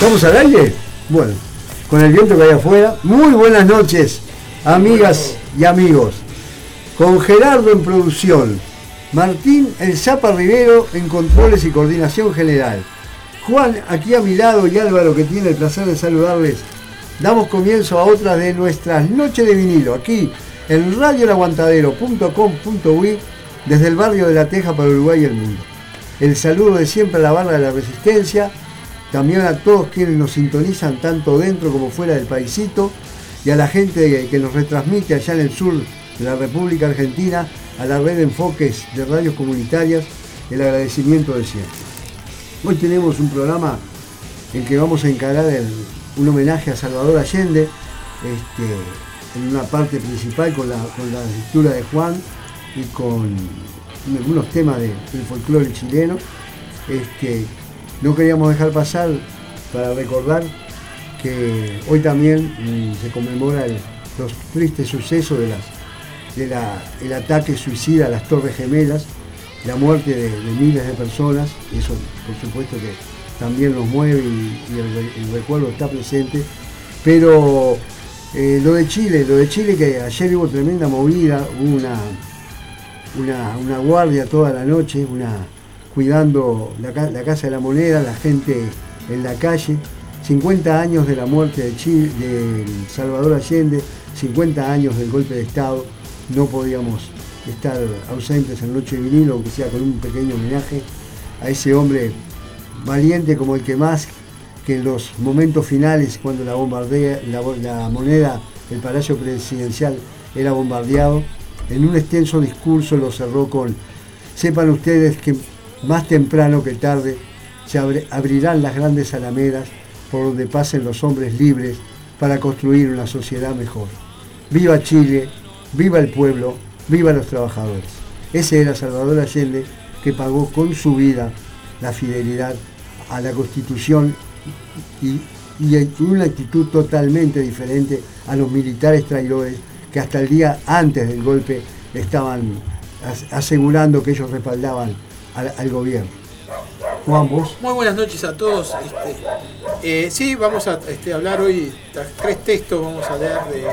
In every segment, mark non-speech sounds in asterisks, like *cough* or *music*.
¿Estamos al aire? Bueno, con el viento que hay afuera. Muy buenas noches, amigas y amigos. Con Gerardo en producción, Martín El Zapa Rivero en controles y coordinación general. Juan aquí a mi lado y Álvaro que tiene el placer de saludarles. Damos comienzo a otra de nuestras noches de vinilo, aquí en radioelaguantadero.com.uy desde el barrio de La Teja para Uruguay y el mundo. El saludo de siempre a la barra de la resistencia, también a todos quienes nos sintonizan tanto dentro como fuera del paisito y a la gente que nos retransmite allá en el sur de la República Argentina, a la red de enfoques de radios comunitarias, el agradecimiento de siempre. Hoy tenemos un programa en que vamos a encarar un homenaje a Salvador Allende, este, en una parte principal con la, lectura de Juan y con algunos temas del folclore chileno. Este, no queríamos dejar pasar para recordar que hoy también mm, se conmemora los tristes sucesos de del ataque suicida a las Torres Gemelas, la muerte de, miles de personas, eso por supuesto que también nos mueve y, el, recuerdo está presente, pero eh, lo de Chile, lo de Chile que ayer hubo tremenda movida, hubo una, una, una guardia toda la noche, una, cuidando la, Casa de la Moneda, la gente en la calle. 50 años de la muerte de, Salvador Allende, 50 años del golpe de Estado, no podíamos estar ausentes en Noche de Vinilo, aunque sea con un pequeño homenaje a ese hombre valiente como el que más que en los momentos finales, cuando la, bombardea, la moneda, el palacio presidencial era bombardeado, en un extenso discurso lo cerró con, sepan ustedes que más temprano que tarde se abrirán las grandes alamedas por donde pasen los hombres libres para construir una sociedad mejor. Viva Chile, viva el pueblo, viva los trabajadores. Ese era Salvador Allende que pagó con su vida la fidelidad a la Constitución y, y una actitud totalmente diferente a los militares traidores que hasta el día antes del golpe estaban asegurando que ellos respaldaban al, gobierno. Juan, vos. Muy buenas noches a todos. Este, eh, sí, vamos a este, hablar hoy, tres textos vamos a leer de,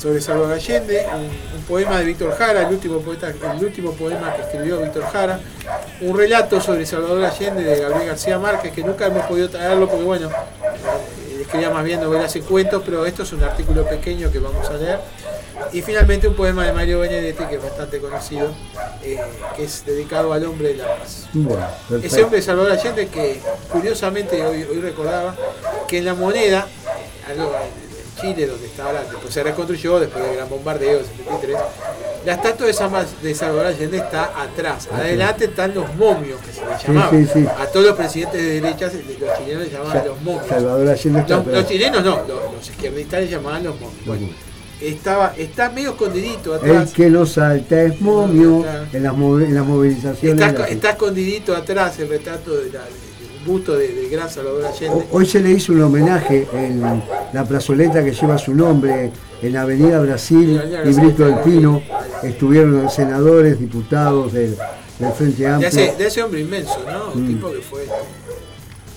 sobre Salvador Allende, un, poema de Víctor Jara, el último, poeta, el último poema que escribió Víctor Jara, un relato sobre Salvador Allende de Gabriel García Márquez, que nunca hemos podido traerlo porque bueno, escribía más bien novelas y cuentos, pero esto es un artículo pequeño que vamos a leer. Y finalmente un poema de Mario Benedetti, que es bastante conocido, eh, que es dedicado al hombre de la paz. Ese hombre de Salvador Allende que curiosamente hoy, recordaba que en la moneda, en Chile, donde estaba después se reconstruyó después del gran bombardeo del 73, la estatua de, Salvador Allende está atrás. Adelante están los momios, que se les llamaba. A todos los presidentes de derecha, los chilenos les llamaban los momios. Salvador Allende está los, chilenos no, los, izquierdistas les llamaban los momios estaba, está medio escondidito atrás. El que lo salta es momio en, las, movilizaciones. Está, escondidito atrás el retrato del busto de, de Gran Salvador Allende. Hoy se le hizo un homenaje en la plazoleta que lleva su nombre en la Avenida Brasil y Brito del Pino. Estuvieron los senadores, diputados del, Frente Amplio. De ese, hombre inmenso, ¿no? Un mm. tipo que fue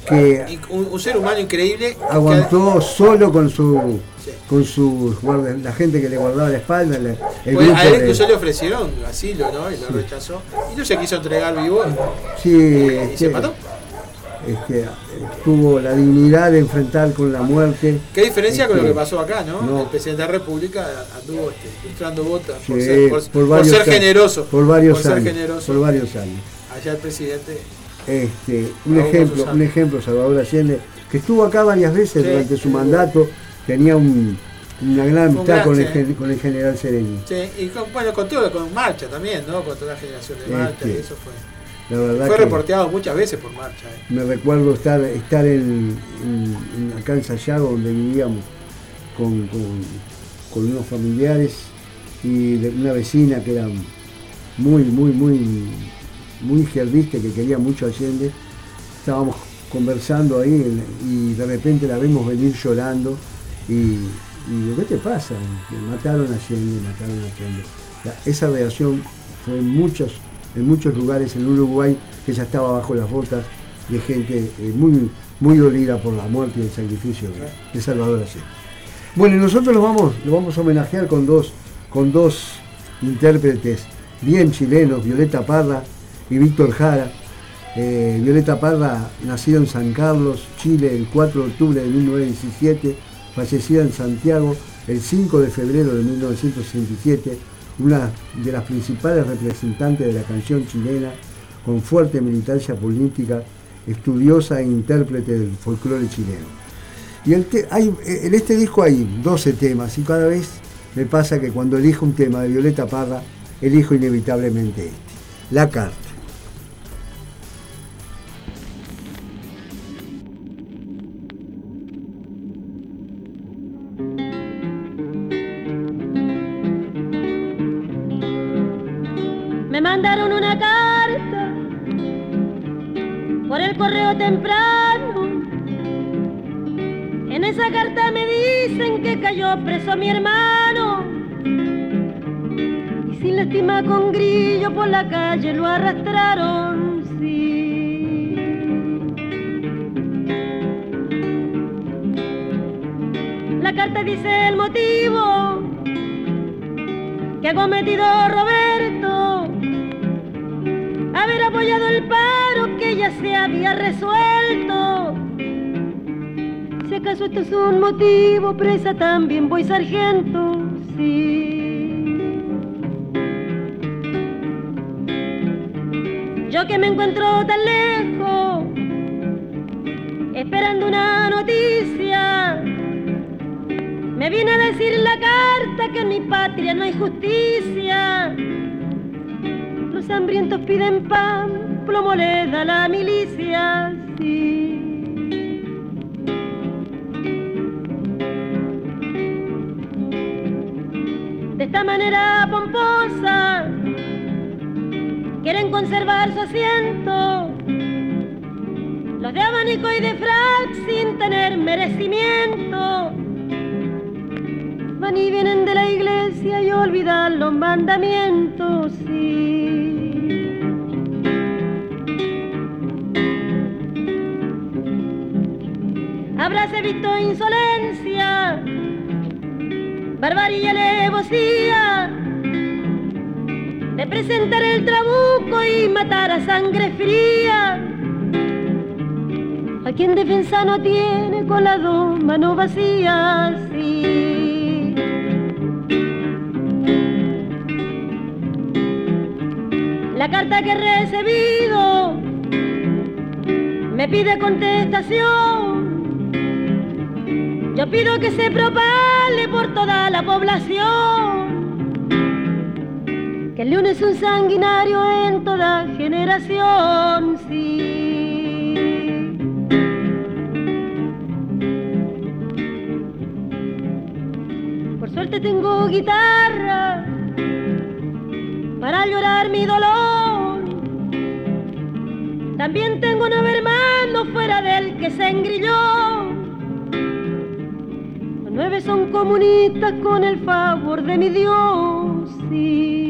que un, ser humano increíble aguantó solo con su con su la gente que le guardaba la espalda el pues a él incluso le ofrecieron asilo no y lo rechazó y no se quiso entregar vivo sí y, se mató este, tuvo la dignidad de enfrentar con la muerte. ¿Qué diferencia con lo que este, pasó acá, no? El presidente de la República anduvo este, botas por, ser, por, ser generoso. Por varios años. Por varios años. Allá el presidente este, un ejemplo, un ejemplo, Salvador Allende, que estuvo acá varias veces durante su mandato, tenía una gran amistad con, el, con el general Sereni. Sí, y con, bueno, con todo, con Marcha también, ¿no? Con toda la generación de Marcha, este, eso fue. La verdad fue reporteado muchas veces por Marcha. Eh. Me recuerdo estar, estar en, en, acá en Sayago, donde vivíamos, con, con unos familiares y de una vecina que era muy, muy, muy muy izquierdista que quería mucho Allende, estábamos conversando ahí y de repente la vemos venir llorando y, y ¿qué te pasa? mataron a Allende, mataron a Allende. esa reacción fue en muchos, en muchos lugares en Uruguay que ya estaba bajo las botas de gente eh, muy, muy dolida por la muerte y el sacrificio de, Salvador Allende. Bueno, y nosotros lo vamos, lo vamos a homenajear con dos, con dos intérpretes bien chilenos, Violeta Parra y Víctor Jara. Eh, Violeta Parra, nacido en San Carlos, Chile, el 4 de octubre de 1917, fallecida en Santiago el 5 de febrero de 1967, una de las principales representantes de la canción chilena, con fuerte militancia política, estudiosa e intérprete del folclore chileno. Y en este disco hay 12 temas y cada vez me pasa que cuando elijo un tema de Violeta Parra, elijo inevitablemente este, La Carta. Preso mi hermano sin lástima con grillo por la calle lo arrastraron, sí. La carta dice el motivo que ha cometido Roberto, haber apoyado el paro que ya se había resuelto. Acaso esto es un motivo, presa también voy sargento, sí. Yo que me encuentro tan lejos, esperando una noticia, me viene a decir la carta que en mi patria no hay justicia. Los hambrientos piden pan, plomo le da la milicia, sí. Esta manera pomposa, quieren conservar su asiento. Los de abanico y de frac sin tener merecimiento. Van y vienen de la iglesia y olvidan los mandamientos, sí. Habráse visto insolencia, barbarie y alevosía de presentar el trabuco y matar a sangre fría. A quien defensa no tiene con las dos manos vacías. La carta que he recibido me pide contestación. Yo pido que se propale por toda la población que el león es un sanguinario en toda generación, sí. Por suerte tengo guitarra para llorar mi dolor. También tengo nueve hermanos fuera del que se engrilló. Nueve son comunistas con el favor de mi Dios, sí.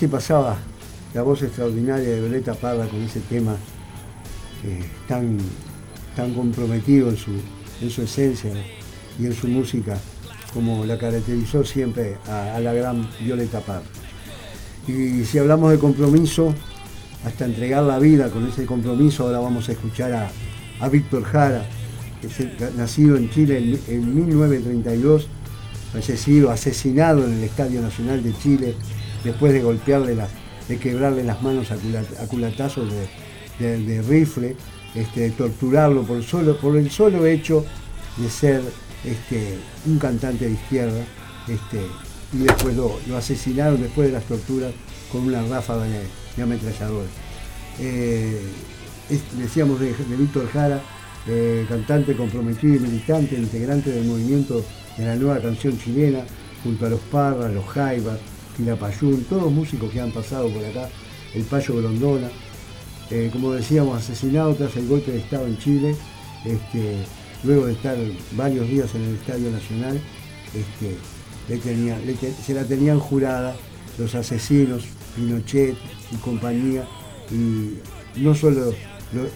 Así pasaba la voz extraordinaria de Violeta Parra con ese tema tan, tan comprometido en su, en su esencia y en su música, como la caracterizó siempre a, la gran Violeta Parra. Y si hablamos de compromiso, hasta entregar la vida con ese compromiso, ahora vamos a escuchar a, Víctor Jara, nacido en Chile en, 1932, fallecido, asesinado en el Estadio Nacional de Chile, después de golpearle de quebrarle las manos a, culatazos de, rifle, este, de torturarlo por, solo, por el solo hecho de ser este, un cantante de izquierda, este, y después lo, asesinaron después de las torturas con una ráfaga de, ametrallador. Eh, decíamos de, Víctor Jara, eh, cantante comprometido y militante, integrante del movimiento de la nueva canción chilena, junto a los Parras, los Jaivas, Quilapayún, todos músicos que han pasado por acá, el Payo Grondona, eh, como decíamos, asesinado tras el golpe de Estado en Chile, este, luego de estar varios días en el Estadio Nacional, este, se la tenían jurada los asesinos, Pinochet y compañía, y no solo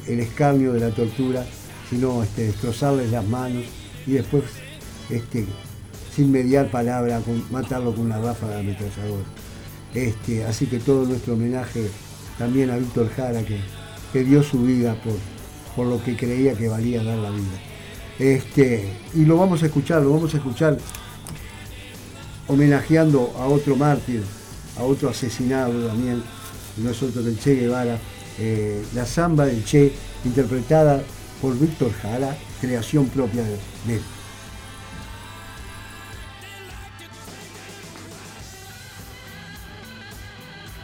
el escambio de la tortura, sino este, destrozarles las manos y después, este, sin mediar palabra, matarlo con una ráfaga de ametrallador. Este, así que todo nuestro homenaje también a Víctor Jara, que, dio su vida por, por lo que creía que valía dar la vida. Este, y lo vamos a escuchar, lo vamos a escuchar homenajeando a otro mártir, a otro asesinado también, no es otro que el Che Guevara, eh, la samba del Che, interpretada por Víctor Jara, creación propia de él.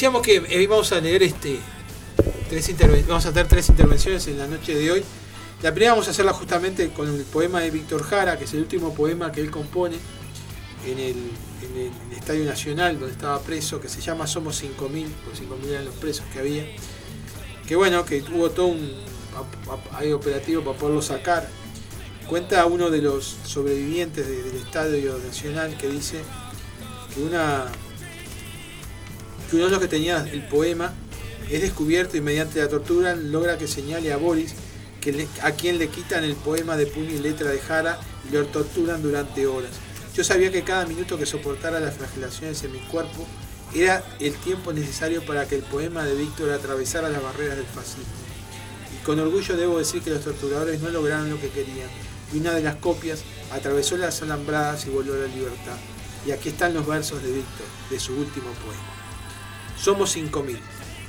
decíamos que eh, vamos a leer este tres vamos a tener tres intervenciones en la noche de hoy. La primera vamos a hacerla justamente con el poema de Víctor Jara, que es el último poema que él compone en el, Estadio Nacional, donde estaba preso, que se llama Somos 5.000, porque 5.000 eran los presos que había. Que bueno, que tuvo todo un hay operativo para poderlo sacar. Cuenta uno de los sobrevivientes del Estadio Nacional que dice que una que uno de los que tenía el poema es descubierto y mediante la tortura logra que señale a Boris a quien le quitan el poema de puño y letra de Jara y lo torturan durante horas. Yo sabía que cada minuto que soportara las flagelaciones en mi cuerpo era el tiempo necesario para que el poema de Víctor atravesara las barreras del fascismo. Y con orgullo debo decir que los torturadores no lograron lo que querían, y una de las copias atravesó las alambradas y volvió a la libertad. Y aquí están los versos de Víctor, de su último poema. Somos 5.000.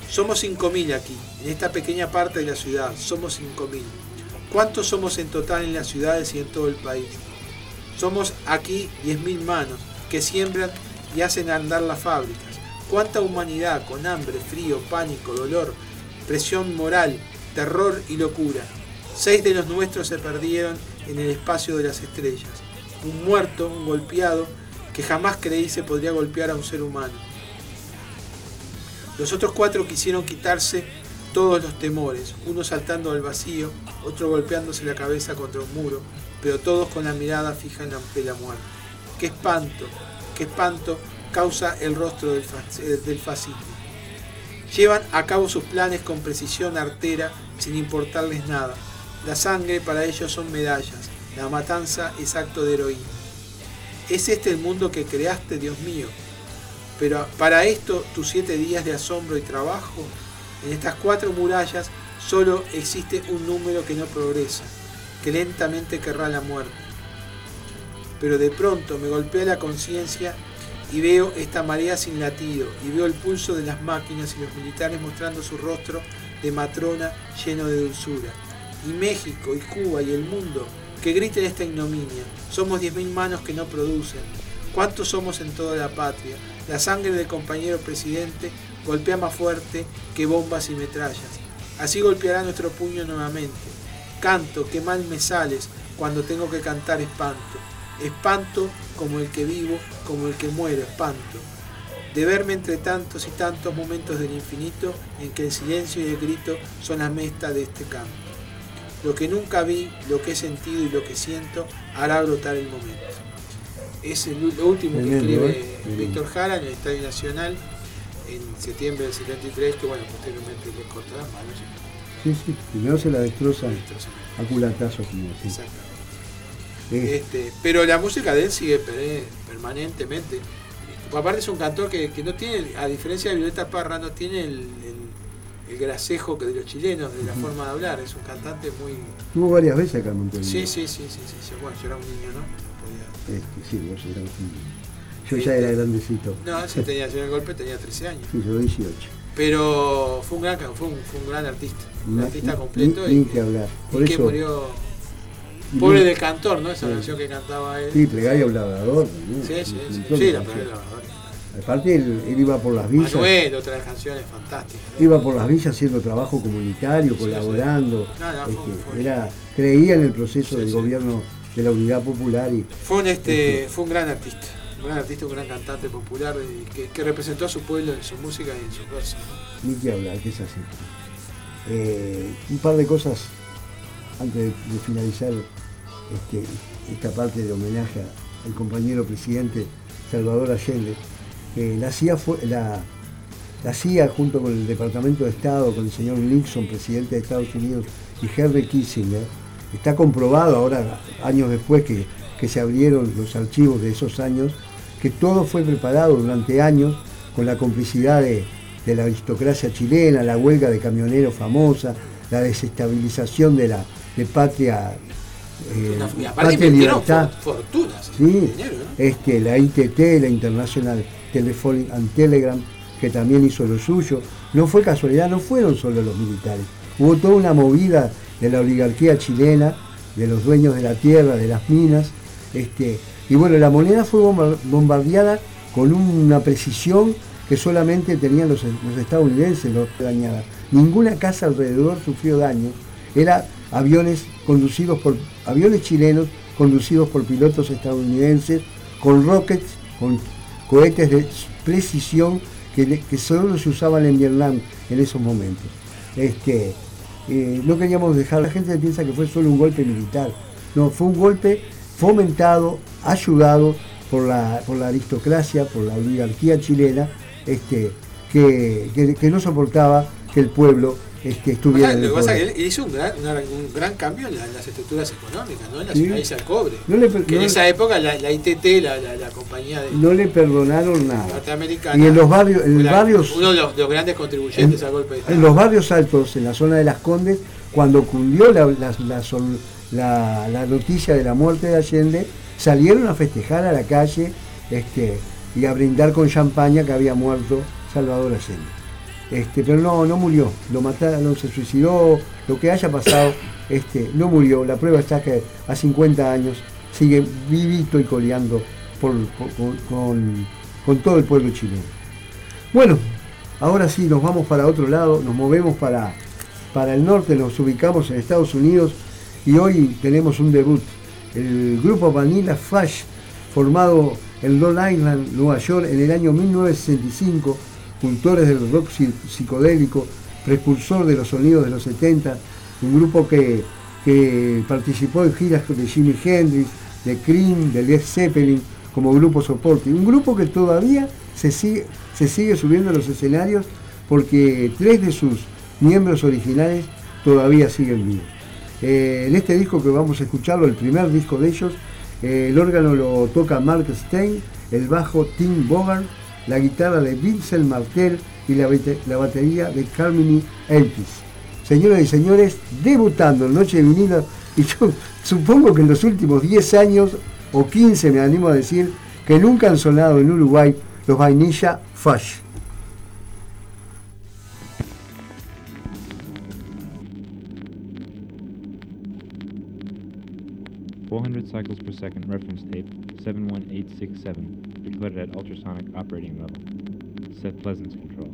Somos 5.000 aquí, en esta pequeña parte de la ciudad. Somos 5.000. ¿Cuántos somos en total en las ciudades y en todo el país? Somos aquí 10.000 manos que siembran y hacen andar las fábricas. ¿Cuánta humanidad con hambre, frío, pánico, dolor, presión moral, terror y locura? Seis de los nuestros se perdieron en el espacio de las estrellas. Un muerto, un golpeado, que jamás creí se podría golpear a un ser humano. Los otros cuatro quisieron quitarse todos los temores, uno saltando al vacío, otro golpeándose la cabeza contra un muro, pero todos con la mirada fija en la, muerte. ¡Qué espanto! ¡Qué espanto causa el rostro del, del fascismo! Llevan a cabo sus planes con precisión artera, sin importarles nada. La sangre para ellos son medallas, la matanza es acto de heroína. ¿Es este el mundo que creaste, Dios mío? Pero para esto, tus siete días de asombro y trabajo, en estas cuatro murallas solo existe un número que no progresa, que lentamente querrá la muerte. Pero de pronto me golpea la conciencia y veo esta marea sin latido, y veo el pulso de las máquinas y los militares mostrando su rostro de matrona lleno de dulzura. Y México, y Cuba, y el mundo, que griten esta ignominia. Somos diez mil manos que no producen. ¿Cuántos somos en toda la patria? La sangre del compañero presidente golpea más fuerte que bombas y metrallas. Así golpeará nuestro puño nuevamente. Canto, qué mal me sales cuando tengo que cantar espanto. Espanto como el que vivo, como el que muero, espanto. De verme entre tantos y tantos momentos del infinito en que el silencio y el grito son la mesta de este canto. Lo que nunca vi, lo que he sentido y lo que siento hará brotar el momento es el último que escribe ¿eh? Víctor Jara en el Estadio Nacional en septiembre del 73, que bueno, posteriormente le corta las manos. Sí, sí, primero se la destroza, a culatazos. Este, pero la música de él sigue permanentemente. Aparte es un cantor que, no tiene, a diferencia de Violeta Parra, no tiene el, el, gracejo que de los chilenos, de la forma de hablar. Es un cantante muy... Tuvo varias veces acá en Montevideo. Sí, sí, sí, sí, sí, Bueno, yo era un niño, ¿no? Este, sí, vos eras Yo ya era grandecito. No, si tenía el golpe tenía 13 años. Sí, yo 18. Pero fue un gran, fue un, fue un gran artista. Un artista completo. y, que hablar. Por y eso, que murió. Pobre del cantor, ¿no? Esa canción que cantaba él. Sí, plegario labrador. Sí, sí, sí. Sí, la plegario labrador. Aparte él, iba por las villas. Manuel, otras canciones fantásticas. Iba por las villas haciendo trabajo comunitario, colaborando. Este, era, creía en el proceso del gobierno de la unidad popular y. Fue un este, fue un gran artista, un gran artista, un gran cantante popular que, representó a su pueblo en su música y en su versos. Ni que hablar, que es así. Eh, un par de cosas antes de, finalizar este, esta parte de homenaje al compañero presidente Salvador Allende. la, CIA fue, la, CIA junto con el Departamento de Estado, con el señor Nixon, presidente de Estados Unidos, y Henry Kissinger, está comprobado ahora, años después que, se abrieron los archivos de esos años, que todo fue preparado durante años con la complicidad de, la aristocracia chilena, la huelga de camioneros famosa, la desestabilización de la de patria eh, patria libertad. Fortunas, sí, este, la ITT, la International Telephone and Telegram, que también hizo lo suyo. No fue casualidad, no fueron solo los militares. Hubo toda una movida de la oligarquía chilena, de los dueños de la tierra, de las minas. Este, y bueno, la moneda fue bombardeada con una precisión que solamente tenían los, estadounidenses los dañada. Ninguna casa alrededor sufrió daño. Era aviones conducidos por aviones chilenos conducidos por pilotos estadounidenses con rockets, con cohetes de precisión que, solo se usaban en Vietnam en esos momentos. Este, eh, no queríamos dejar, la gente piensa que fue solo un golpe militar, no, fue un golpe fomentado, ayudado por la, por la aristocracia, por la oligarquía chilena, este, que, que no soportaba que el pueblo este, estuviera Lo que pasa es que él hizo un gran, un gran cambio en, las estructuras económicas, ¿no? en la ciudad de cobre. que en esa época la, la ITT, la, la, compañía de. No le perdonaron nada. Y en los barrios. En barrios uno de los, grandes contribuyentes al golpe de Estado. En los barrios altos, en la zona de las Condes, cuando cundió la, la, noticia de la muerte de Allende, salieron a festejar a la calle este, y a brindar con champaña que había muerto Salvador Allende. Este, pero no, no murió, lo mataron, se suicidó, lo que haya pasado, este, no murió. La prueba está que a 50 años sigue vivito y coleando con, todo el pueblo chileno. Bueno, ahora sí nos vamos para otro lado, nos movemos para, para el norte, nos ubicamos en Estados Unidos y hoy tenemos un debut. El grupo Vanilla Flash, formado en Long Island, Nueva York, en el año 1965, cultores del rock psicodélico, precursor de los sonidos de los 70, un grupo que, participó en giras de Jimi Hendrix, de Cream, de Led Zeppelin, como grupo soporte. Un grupo que todavía se sigue, se sigue subiendo a los escenarios porque tres de sus miembros originales todavía siguen vivos. Eh, en este disco que vamos a escucharlo, el primer disco de ellos, eh, el órgano lo toca Mark Stein, el bajo Tim Bogart, la guitarra de Vincent Martel y la, batería de Carmine Eltis. Señoras y señores, debutando en Noche de y yo *laughs* supongo que en los últimos 10 años o 15 me animo a decir que nunca han sonado en Uruguay los Vainilla Fash. 400 cycles per second reference tape 71867 decoded at ultrasonic operating level. Set Pleasance control.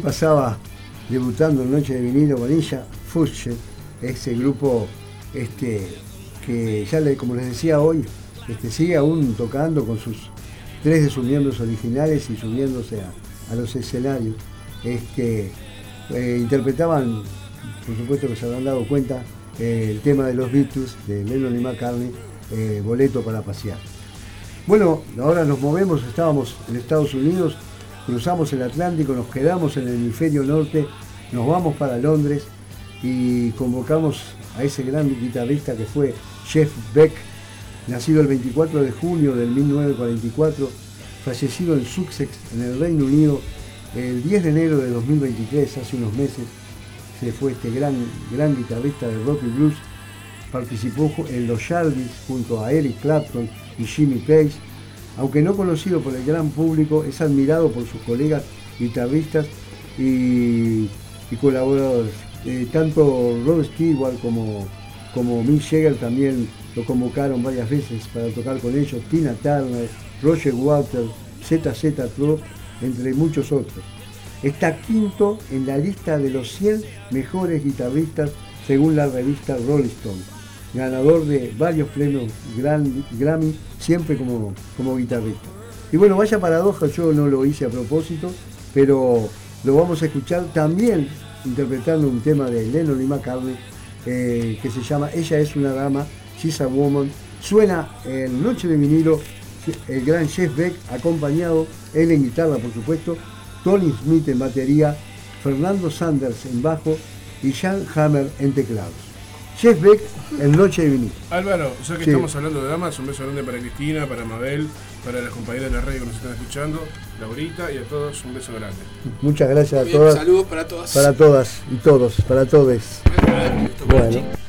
Pasaba debutando Noche de Vinilo con ella, Fuchs, ese grupo este, que ya le, como les decía hoy, este, sigue aún tocando con sus tres de sus miembros originales y subiéndose a, los escenarios. Este, eh, interpretaban, por supuesto que se habrán dado cuenta, el tema de los Beatles de Lennon y McCartney, eh, Boleto para pasear. Bueno, ahora nos movemos, estábamos en Estados Unidos, cruzamos el Atlántico, nos quedamos en el hemisferio norte, nos vamos para Londres y convocamos a ese gran guitarrista que fue Jeff Beck, nacido el 24 de junio del 1944, fallecido en Sussex, en el Reino Unido, el 10 de enero de 2023, hace unos meses, se fue este gran, gran guitarrista de rock y blues, participó en los Yardis junto a Eric Clapton y Jimmy Page, aunque no conocido por el gran público, es admirado por sus colegas guitarristas y, colaboradores. Eh, tanto Rod Stewart como, como Mick Jagger también lo convocaron varias veces para tocar con ellos, Tina Turner, Roger Waters, ZZ Top, entre muchos otros. Está quinto en la lista de los 100 mejores guitarristas según la revista Rolling Stone. Ganador de varios premios Grammy, siempre como, como guitarrista. Y bueno, vaya paradoja, yo no lo hice a propósito, pero lo vamos a escuchar también interpretando un tema de Lennon y McCartney eh, que se llama Ella es una dama, She's a Woman. Suena en Noche de vinilo el gran Jeff Beck, acompañado, él en guitarra por supuesto, Tony Smith en batería, Fernando Sanders en bajo y Jan Hammer en teclados. Jeff Beck en Noche de Vinilo. Álvaro, ya que estamos hablando de damas, un beso grande para Cristina, para Mabel, para las compañeras de la radio que nos están escuchando, Laurita y a todos un beso grande. Muchas gracias a todas. Saludos para todas. Para todas y todos, para todos. Bueno.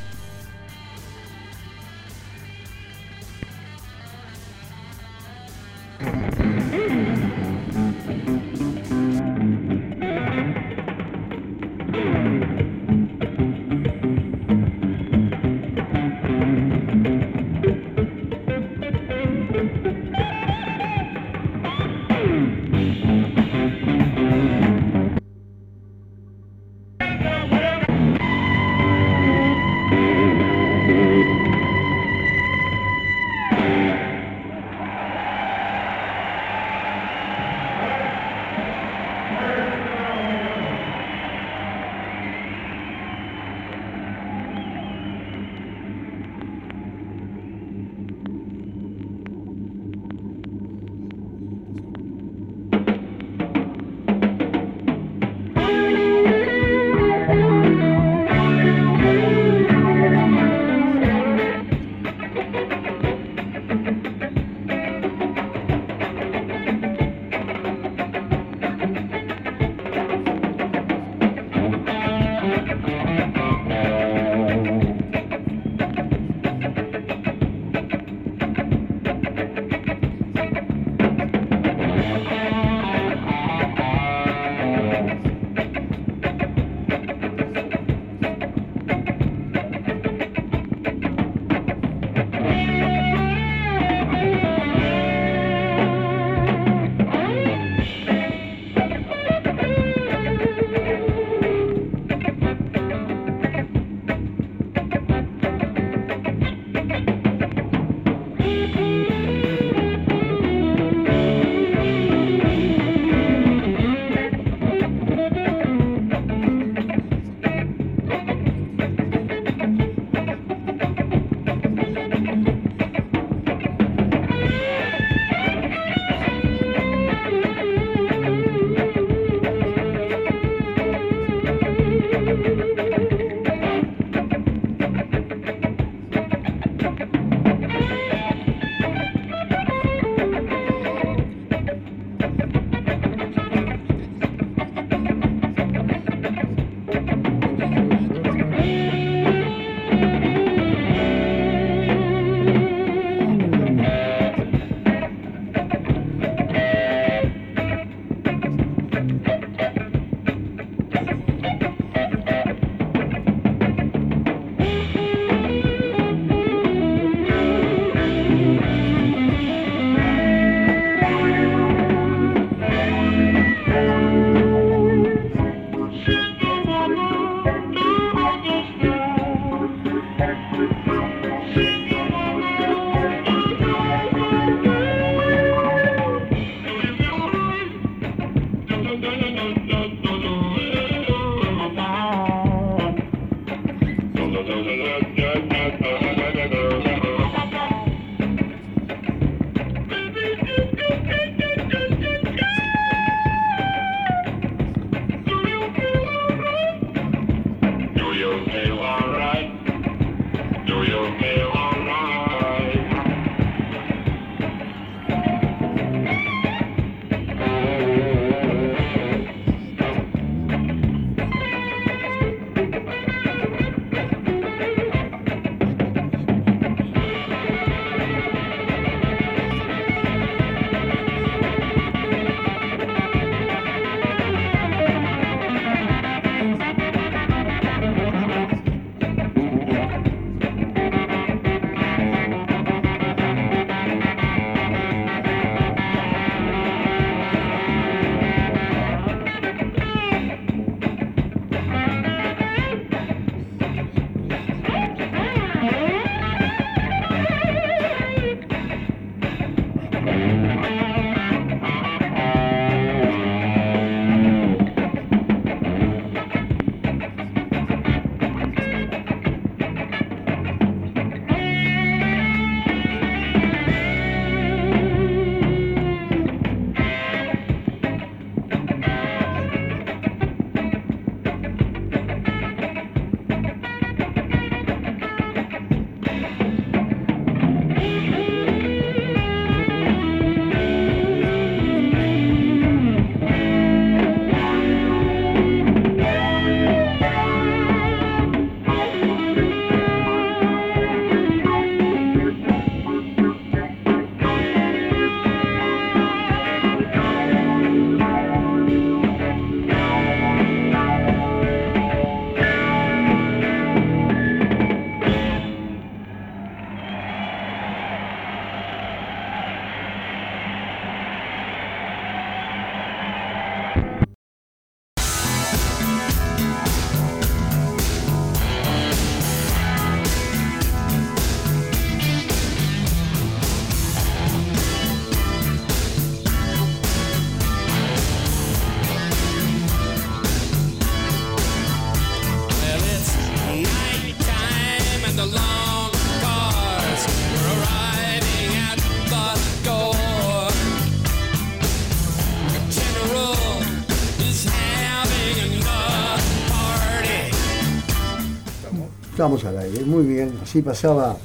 Estamos al aire, muy bien. Así pasaba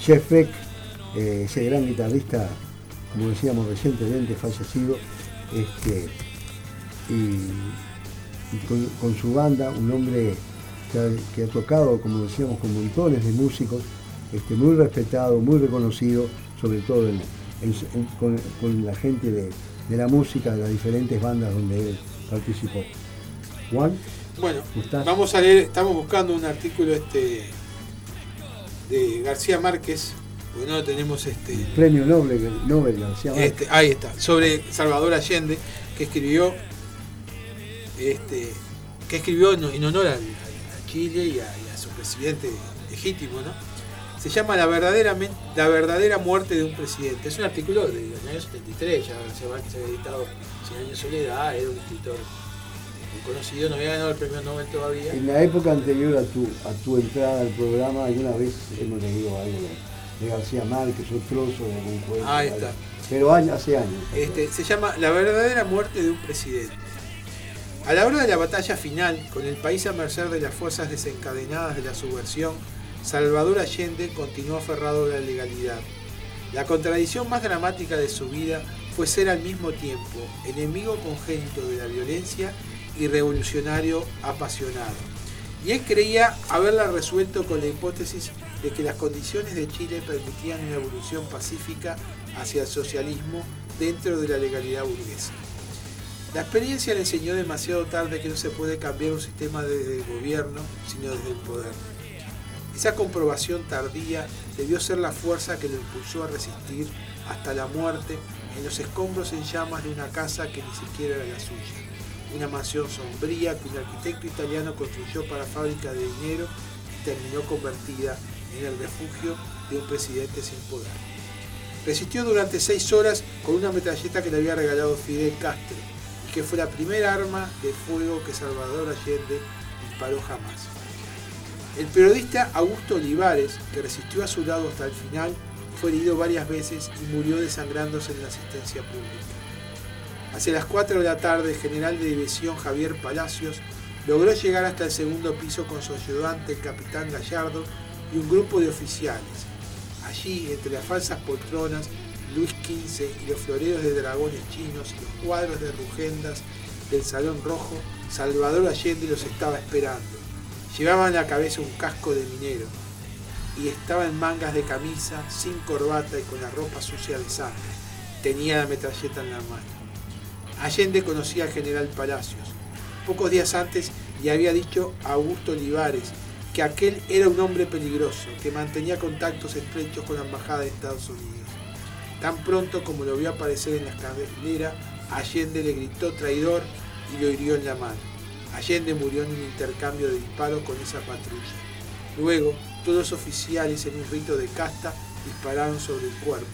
Jeff Beck, eh, ese gran guitarrista, como decíamos recientemente, fallecido, este, y, con, su banda, un hombre que ha, tocado, como decíamos, con montones de músicos, este, muy respetado, muy reconocido, sobre todo con, la gente de, de la música de las diferentes bandas donde él participó. Juan. Bueno, vamos a leer, estamos buscando un artículo este de García Márquez, porque no tenemos este. premio Nobel, Nobel García Márquez. Este, ahí está, sobre Salvador Allende, que escribió este, que escribió en, honor a, Chile y a, su presidente legítimo, ¿no? Se llama la verdadera, la verdadera muerte de un presidente. Es un artículo del año 73, ya García Márquez había editado Cien años de soledad, era un escritor conocido, no había ganado el premio Nobel todavía. En la época anterior a tu, a tu entrada al programa, alguna vez hemos leído algo de, García Márquez, un trozo de algún cuento. Ahí está. Pero hace años. Este, se llama La verdadera muerte de un presidente. A la hora de la batalla final, con el país a merced de las fuerzas desencadenadas de la subversión, Salvador Allende continuó aferrado a la legalidad. La contradicción más dramática de su vida fue ser al mismo tiempo enemigo congénito de la violencia y revolucionario apasionado. Y él creía haberla resuelto con la hipótesis de que las condiciones de Chile permitían una evolución pacífica hacia el socialismo dentro de la legalidad burguesa. La experiencia le enseñó demasiado tarde que no se puede cambiar un sistema desde el gobierno, sino desde el poder. Esa comprobación tardía debió ser la fuerza que lo impulsó a resistir hasta la muerte en los escombros en llamas de una casa que ni siquiera era la suya una mansión sombría que un arquitecto italiano construyó para fábrica de dinero y terminó convertida en el refugio de un presidente sin poder. Resistió durante seis horas con una metralleta que le había regalado Fidel Castro y que fue la primera arma de fuego que Salvador Allende disparó jamás. El periodista Augusto Olivares, que resistió a su lado hasta el final, fue herido varias veces y murió desangrándose en la asistencia pública. Hacia las 4 de la tarde, el general de división Javier Palacios logró llegar hasta el segundo piso con su ayudante, el capitán Gallardo, y un grupo de oficiales. Allí, entre las falsas poltronas, Luis XV y los floreros de dragones chinos y los cuadros de rugendas del Salón Rojo, Salvador Allende los estaba esperando. Llevaba en la cabeza un casco de minero y estaba en mangas de camisa, sin corbata y con la ropa sucia de sangre. Tenía la metralleta en la mano. Allende conocía al general Palacios. Pocos días antes le había dicho a Augusto Olivares que aquel era un hombre peligroso, que mantenía contactos estrechos con la Embajada de Estados Unidos. Tan pronto como lo vio aparecer en la escalera, Allende le gritó traidor y lo hirió en la mano. Allende murió en un intercambio de disparos con esa patrulla. Luego, todos los oficiales en un rito de casta dispararon sobre el cuerpo.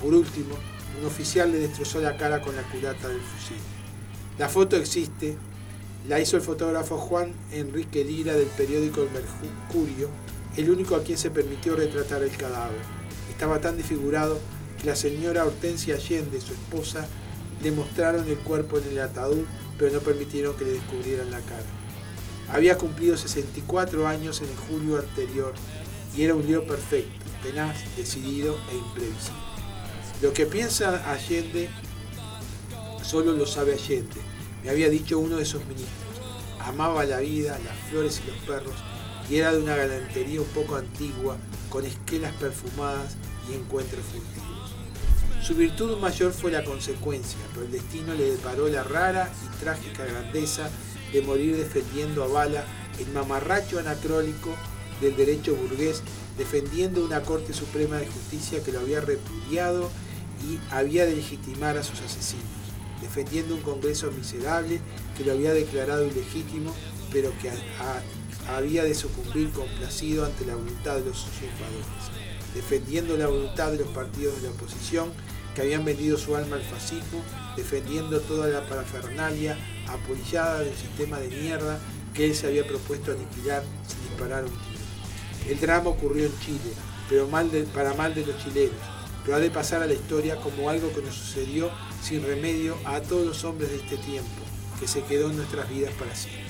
Por último, un oficial le destrozó la cara con la culata del fusil. La foto existe, la hizo el fotógrafo Juan Enrique Lira del periódico El Mercurio, el único a quien se permitió retratar el cadáver. Estaba tan desfigurado que la señora Hortensia Allende, su esposa, le mostraron el cuerpo en el ataúd, pero no permitieron que le descubrieran la cara. Había cumplido 64 años en el julio anterior y era un lío perfecto, tenaz, decidido e imprevisible. Lo que piensa Allende solo lo sabe Allende, me había dicho uno de sus ministros. Amaba la vida, las flores y los perros y era de una galantería un poco antigua, con esquelas perfumadas y encuentros furtivos. Su virtud mayor fue la consecuencia, pero el destino le deparó la rara y trágica grandeza de morir defendiendo a bala el mamarracho anacrónico del derecho burgués, defendiendo una Corte Suprema de Justicia que lo había repudiado y había de legitimar a sus asesinos, defendiendo un Congreso miserable que lo había declarado ilegítimo, pero que había de sucumbir complacido ante la voluntad de los usurpadores, defendiendo la voluntad de los partidos de la oposición que habían vendido su alma al fascismo, defendiendo toda la parafernalia apoyada del sistema de mierda que él se había propuesto aniquilar sin disparar un tiro. El drama ocurrió en Chile, pero mal para mal de los chilenos, pero ha de pasar a la historia como algo que nos sucedió sin remedio a todos los hombres de este tiempo, que se quedó en nuestras vidas para siempre.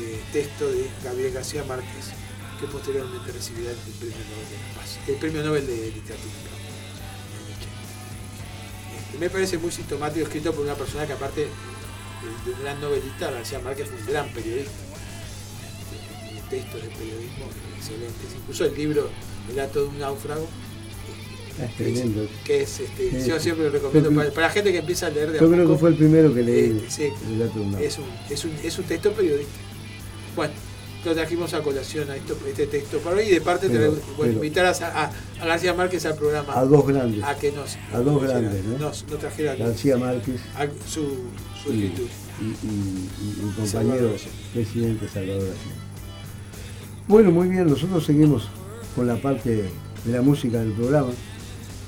Eh, texto de Gabriel García Márquez, que posteriormente recibirá el Premio Nobel de la Paz, el Premio Nobel de Literatura. Este, me parece muy sintomático, escrito por una persona que aparte de un gran novelista, García Márquez fue un gran periodista. Textos de periodismo excelentes. Incluso el libro El acto de un náufrago que es este, yo siempre lo recomiendo para, la gente que empieza a leer de Yo creo que fue el primero que leí. Este, es, un, es, un, es un texto periodístico. Bueno, lo trajimos a colación a esto, este texto para hoy y de parte te voy a invitar a, a, García Márquez al programa. A dos grandes. A que nos. A dos grandes, ¿no? Nos, nos trajera García Márquez. su, su y, escritura. Y, y, y, compañero presidente Salvador. Bueno, muy bien, nosotros seguimos con la parte de la música del programa.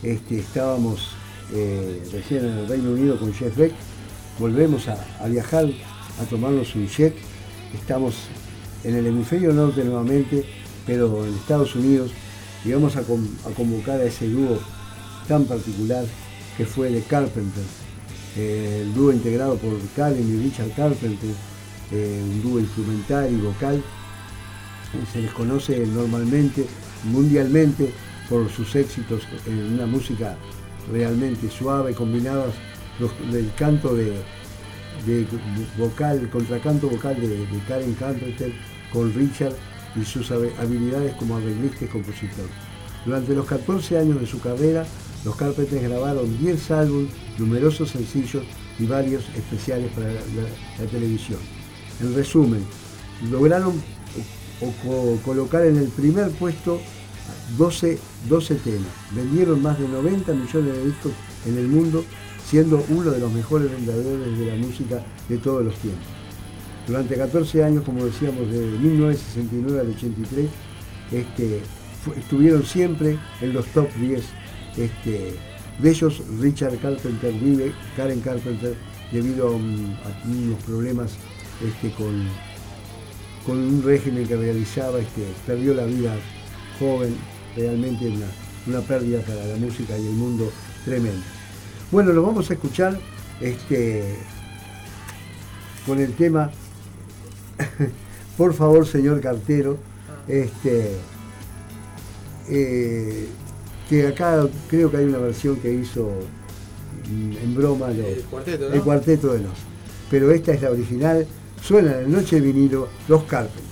Este, estábamos eh, recién en el Reino Unido con Jeff Beck, volvemos a, viajar, a tomarnos un jet, estamos en el hemisferio norte nuevamente, pero en Estados Unidos, y vamos a, convocar a ese dúo tan particular que fue de Carpenter, eh, el dúo integrado por Karen y Richard Carpenter, eh, un dúo instrumental y vocal, se les conoce normalmente, mundialmente, por sus éxitos en una música realmente suave, combinados del canto de, vocal, contracanto vocal de, Karen Carpenter con Richard y sus habilidades como arreglista y compositor. Durante los 14 años de su carrera, los Carpenters grabaron 10 álbumes, numerosos sencillos y varios especiales para la, televisión. En resumen, lograron colocar en el primer puesto 12, 12 temas. Vendieron más de 90 millones de discos en el mundo, siendo uno de los mejores vendedores de la música de todos los tiempos. Durante 14 años, como decíamos, de 1969 al 83, este, estuvieron siempre en los top 10. Este, de ellos, Richard Carpenter vive, Karen Carpenter debido a, unos problemas este, con, con un régimen que realizaba, este, perdió la vida joven, realmente una, una pérdida para la música y el mundo tremenda. Bueno, lo vamos a escuchar este, con el tema, *laughs* por favor, señor cartero, este, eh, que acá creo que hay una versión que hizo en broma el, cuarteto, el cuarteto de los. Pero esta es la original, suena en noche de vinilo Los Carpenters.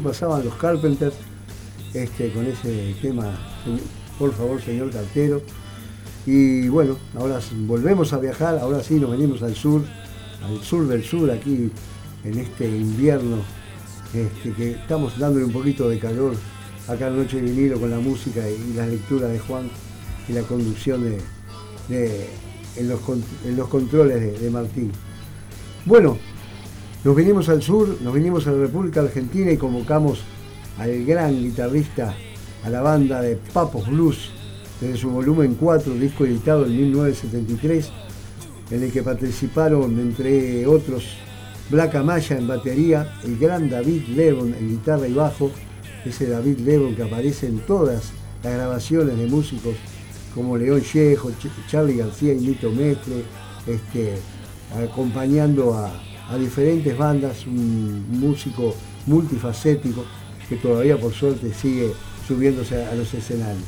Pasaban los Carpenters este, con ese tema, por favor, señor cartero. Y bueno, ahora volvemos a viajar, ahora sí nos venimos al sur, al sur del sur, aquí en este invierno, este, que estamos dándole un poquito de calor acá en Noche Vinilo con la música y, la lectura de Juan y la conducción de, en, los, controles de, de Martín. Bueno, nos vinimos al sur, nos vinimos a la República Argentina y convocamos al gran guitarrista, a la banda de Papos Blues, desde su volumen 4, disco editado en 1973, en el que participaron, entre otros, Black Amaya en batería, el gran David Levon en guitarra y bajo, ese David Levon que aparece en todas las grabaciones de músicos como León Yejo, Charlie García y Nito Mestre, este, acompañando a, diferentes bandas, un músico multifacético que todavía por suerte sigue subiéndose a los escenarios.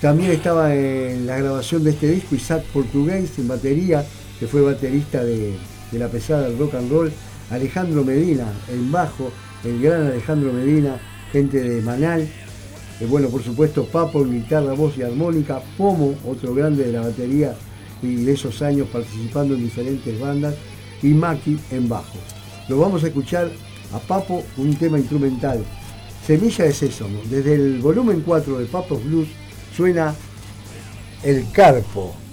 También estaba en la grabación de este disco Isaac Portugués en batería, que fue baterista de, la pesada del rock and roll, Alejandro Medina en bajo, el gran Alejandro Medina, gente de Manal, bueno, por supuesto, Papo en guitarra, voz y armónica, Pomo, otro grande de la batería y de esos años participando en diferentes bandas, y Maki en bajo. Lo vamos a escuchar a Papo un tema instrumental, Semilla de Sésamo. Desde el volumen 4 de Papo Blues suena El Carpo.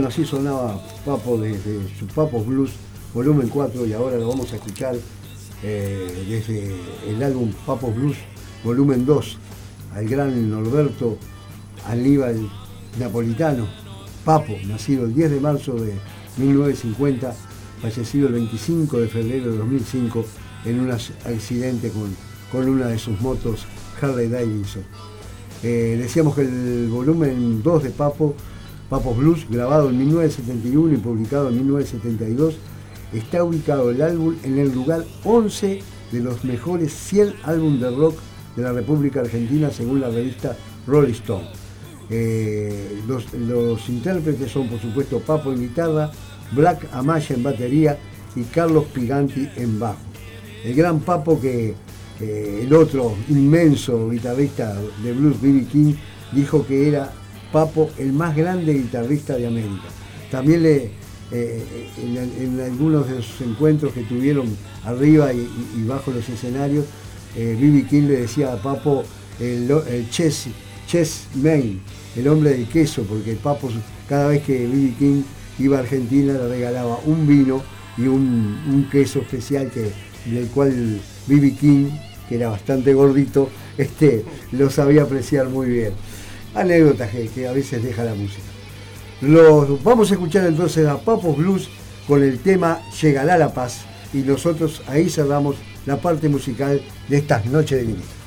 Bueno, así sonaba Papo desde su Papos Blues, volumen 4, y ahora lo vamos a escuchar eh, desde el álbum Papos Blues, volumen 2, al gran Norberto Aníbal Napolitano, Papo, nacido el 10 de marzo de 1950, fallecido el 25 de febrero de 2005 en un accidente con, con una de sus motos Harley Davidson. Eh, decíamos que el volumen 2 de Papo, Papos Blues, grabado en 1971 y publicado en 1972, está ubicado el álbum en el lugar 11 de los mejores 100 álbumes de rock de la República Argentina según la revista Rolling Stone. Eh, los, los, intérpretes son por supuesto Papo en guitarra, Black Amaya en batería y Carlos Piganti en bajo. El gran Papo que eh, el otro inmenso guitarrista de blues, B.B. King, dijo que era Papo el más grande guitarrista de América. También le, eh, en, algunos de sus encuentros que tuvieron arriba y, bajo los escenarios. Eh, King le decía a Papo el, chess, chess main, el hombre del queso, porque el Papo cada vez que B.B. King iba a Argentina le regalaba un vino y un, queso especial que, del cual B.B. King que era bastante gordito, este, lo sabía apreciar muy bien. Anécdotas que, a veces deja la música. Los, vamos a escuchar entonces a Papos Blues con el tema Llegará la paz y nosotros ahí cerramos la parte musical de estas noches de vinilo.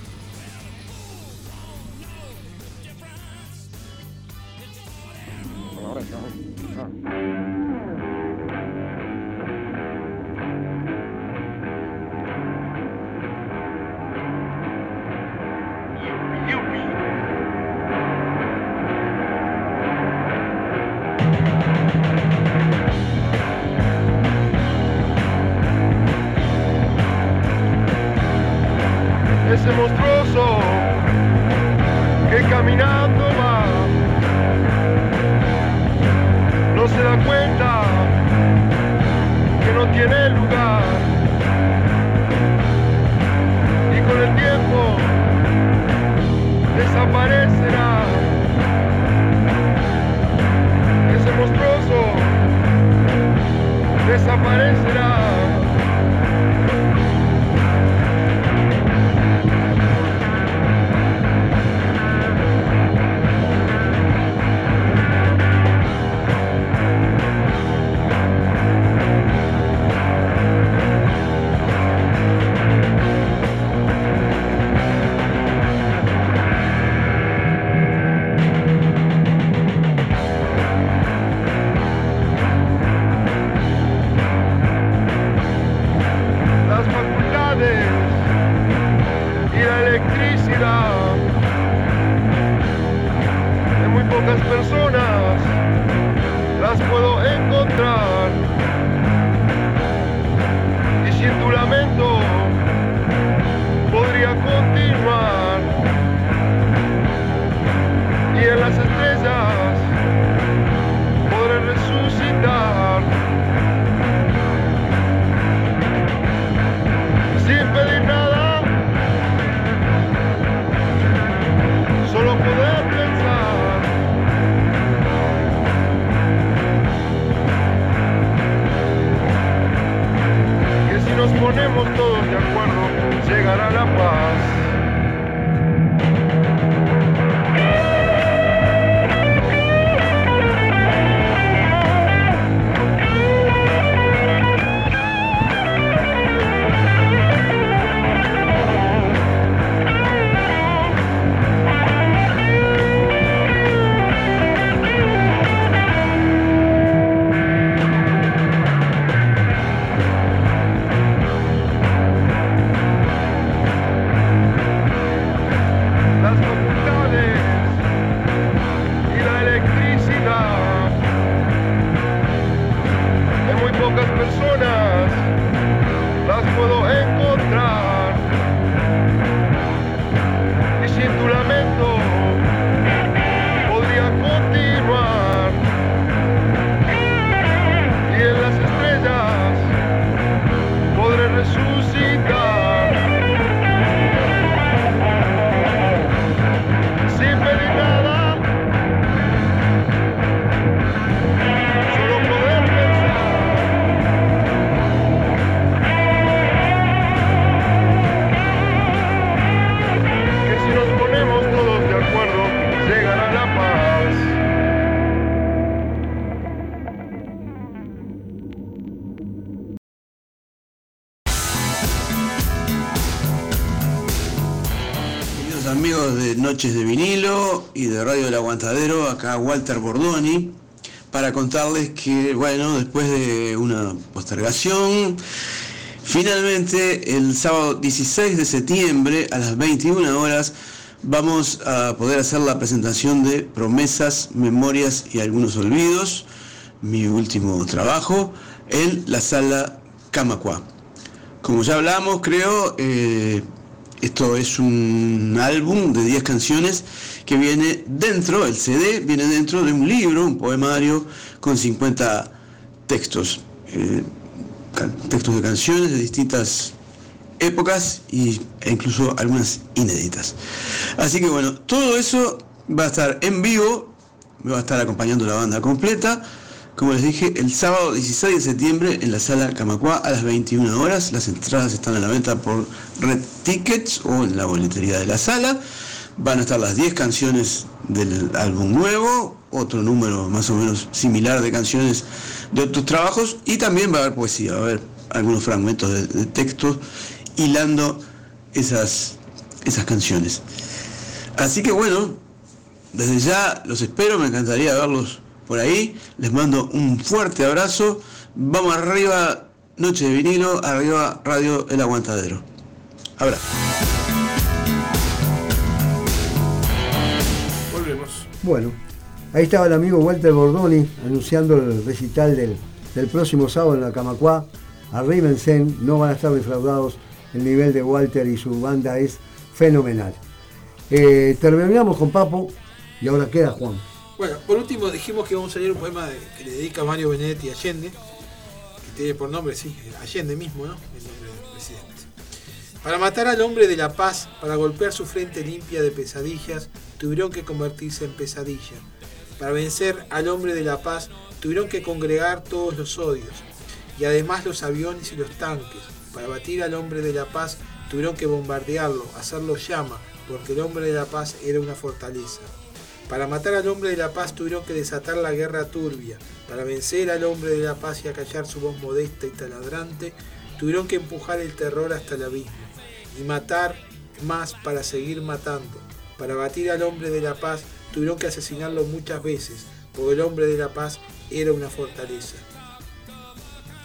todos de acuerdo, llegará la paz. De Vinilo y de Radio del Aguantadero, acá Walter Bordoni, para contarles que, bueno, después de una postergación, finalmente el sábado 16 de septiembre a las 21 horas vamos a poder hacer la presentación de Promesas, Memorias y algunos olvidos, mi último trabajo, en la sala Camacua. Como ya hablamos, creo, eh, esto es un álbum de 10 canciones que viene dentro, el CD viene dentro de un libro, un poemario con 50 textos, eh, textos de canciones de distintas épocas e incluso algunas inéditas. Así que bueno, todo eso va a estar en vivo, me va a estar acompañando la banda completa como les dije, el sábado 16 de septiembre en la sala Camacua a las 21 horas. Las entradas están a la venta por Red Tickets o en la boletería de la sala. Van a estar las 10 canciones del álbum nuevo, otro número más o menos similar de canciones de otros trabajos y también va a haber poesía, va a haber algunos fragmentos de, de textos hilando esas, esas canciones. Así que bueno, desde ya los espero, me encantaría verlos por ahí. Les mando un fuerte abrazo. Vamos arriba, Noche de vinilo, arriba Radio El Aguantadero. Abrazo. Volvemos. Bueno, ahí estaba el amigo Walter Bordoni anunciando el recital del, del próximo sábado en la Camacuá. Arríbense, no van a estar defraudados. El nivel de Walter y su banda es fenomenal. Eh, terminamos con Papo y ahora queda Juan. Bueno, por último dijimos que vamos a leer un poema que le dedica Mario Benedetti Allende, que tiene por nombre, sí, Allende mismo, ¿no? Para matar al hombre de la paz, para golpear su frente limpia de pesadillas, tuvieron que convertirse en pesadilla. Para vencer al hombre de la paz, tuvieron que congregar todos los odios, y además los aviones y los tanques. Para batir al hombre de la paz, tuvieron que bombardearlo, hacerlo llama, porque el hombre de la paz era una fortaleza. Para matar al hombre de la paz tuvieron que desatar la guerra turbia. Para vencer al hombre de la paz y acallar su voz modesta y taladrante, tuvieron que empujar el terror hasta el abismo. Y matar más para seguir matando. Para batir al hombre de la paz tuvieron que asesinarlo muchas veces, porque el hombre de la paz era una fortaleza.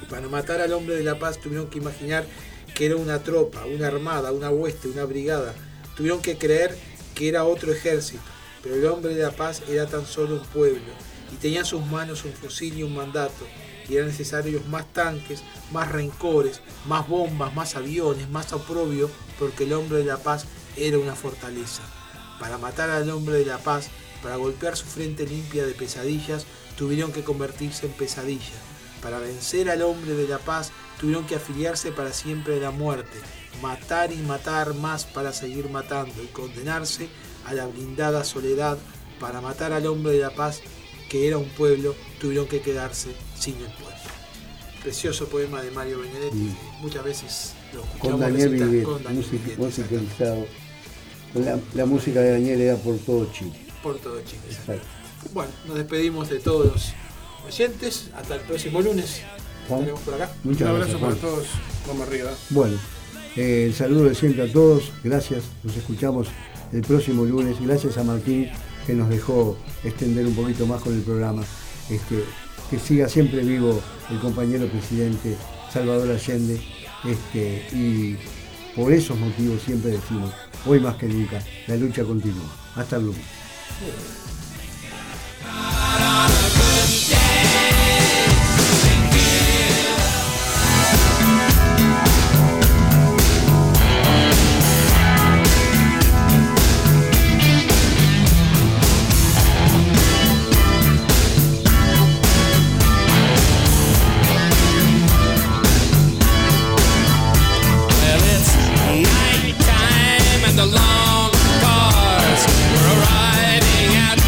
Para matar al hombre de la paz tuvieron que imaginar que era una tropa, una armada, una hueste, una brigada. Tuvieron que creer que era otro ejército pero el hombre de la paz era tan solo un pueblo y tenía en sus manos un fusil y un mandato, y eran necesarios más tanques, más rencores, más bombas, más aviones, más oprobio, porque el hombre de la paz era una fortaleza. Para matar al hombre de la paz, para golpear su frente limpia de pesadillas, tuvieron que convertirse en pesadilla. Para vencer al hombre de la paz, tuvieron que afiliarse para siempre a la muerte, matar y matar más para seguir matando y condenarse a la blindada soledad para matar al hombre de la paz que era un pueblo, tuvieron que quedarse sin el pueblo. Precioso poema de Mario Benedetti, muchas veces lo con Daniel con Daniel musicalizado. La, la, música de Daniel era por todo Chile. Por todo Chile, exacto. Bueno, nos despedimos de todos los oyentes. Hasta el próximo lunes. Juan, por acá. Muchas Un abrazo para todos. Vamos arriba. Bueno, eh, el saludo de siempre a todos. Gracias. Nos escuchamos el próximo lunes. Gracias a Martín que nos dejó extender un poquito más con el programa. Este, que siga siempre vivo el compañero presidente Salvador Allende. Este, y por esos motivos siempre decimos, hoy más que nunca, la lucha continúa. Hasta el lunes.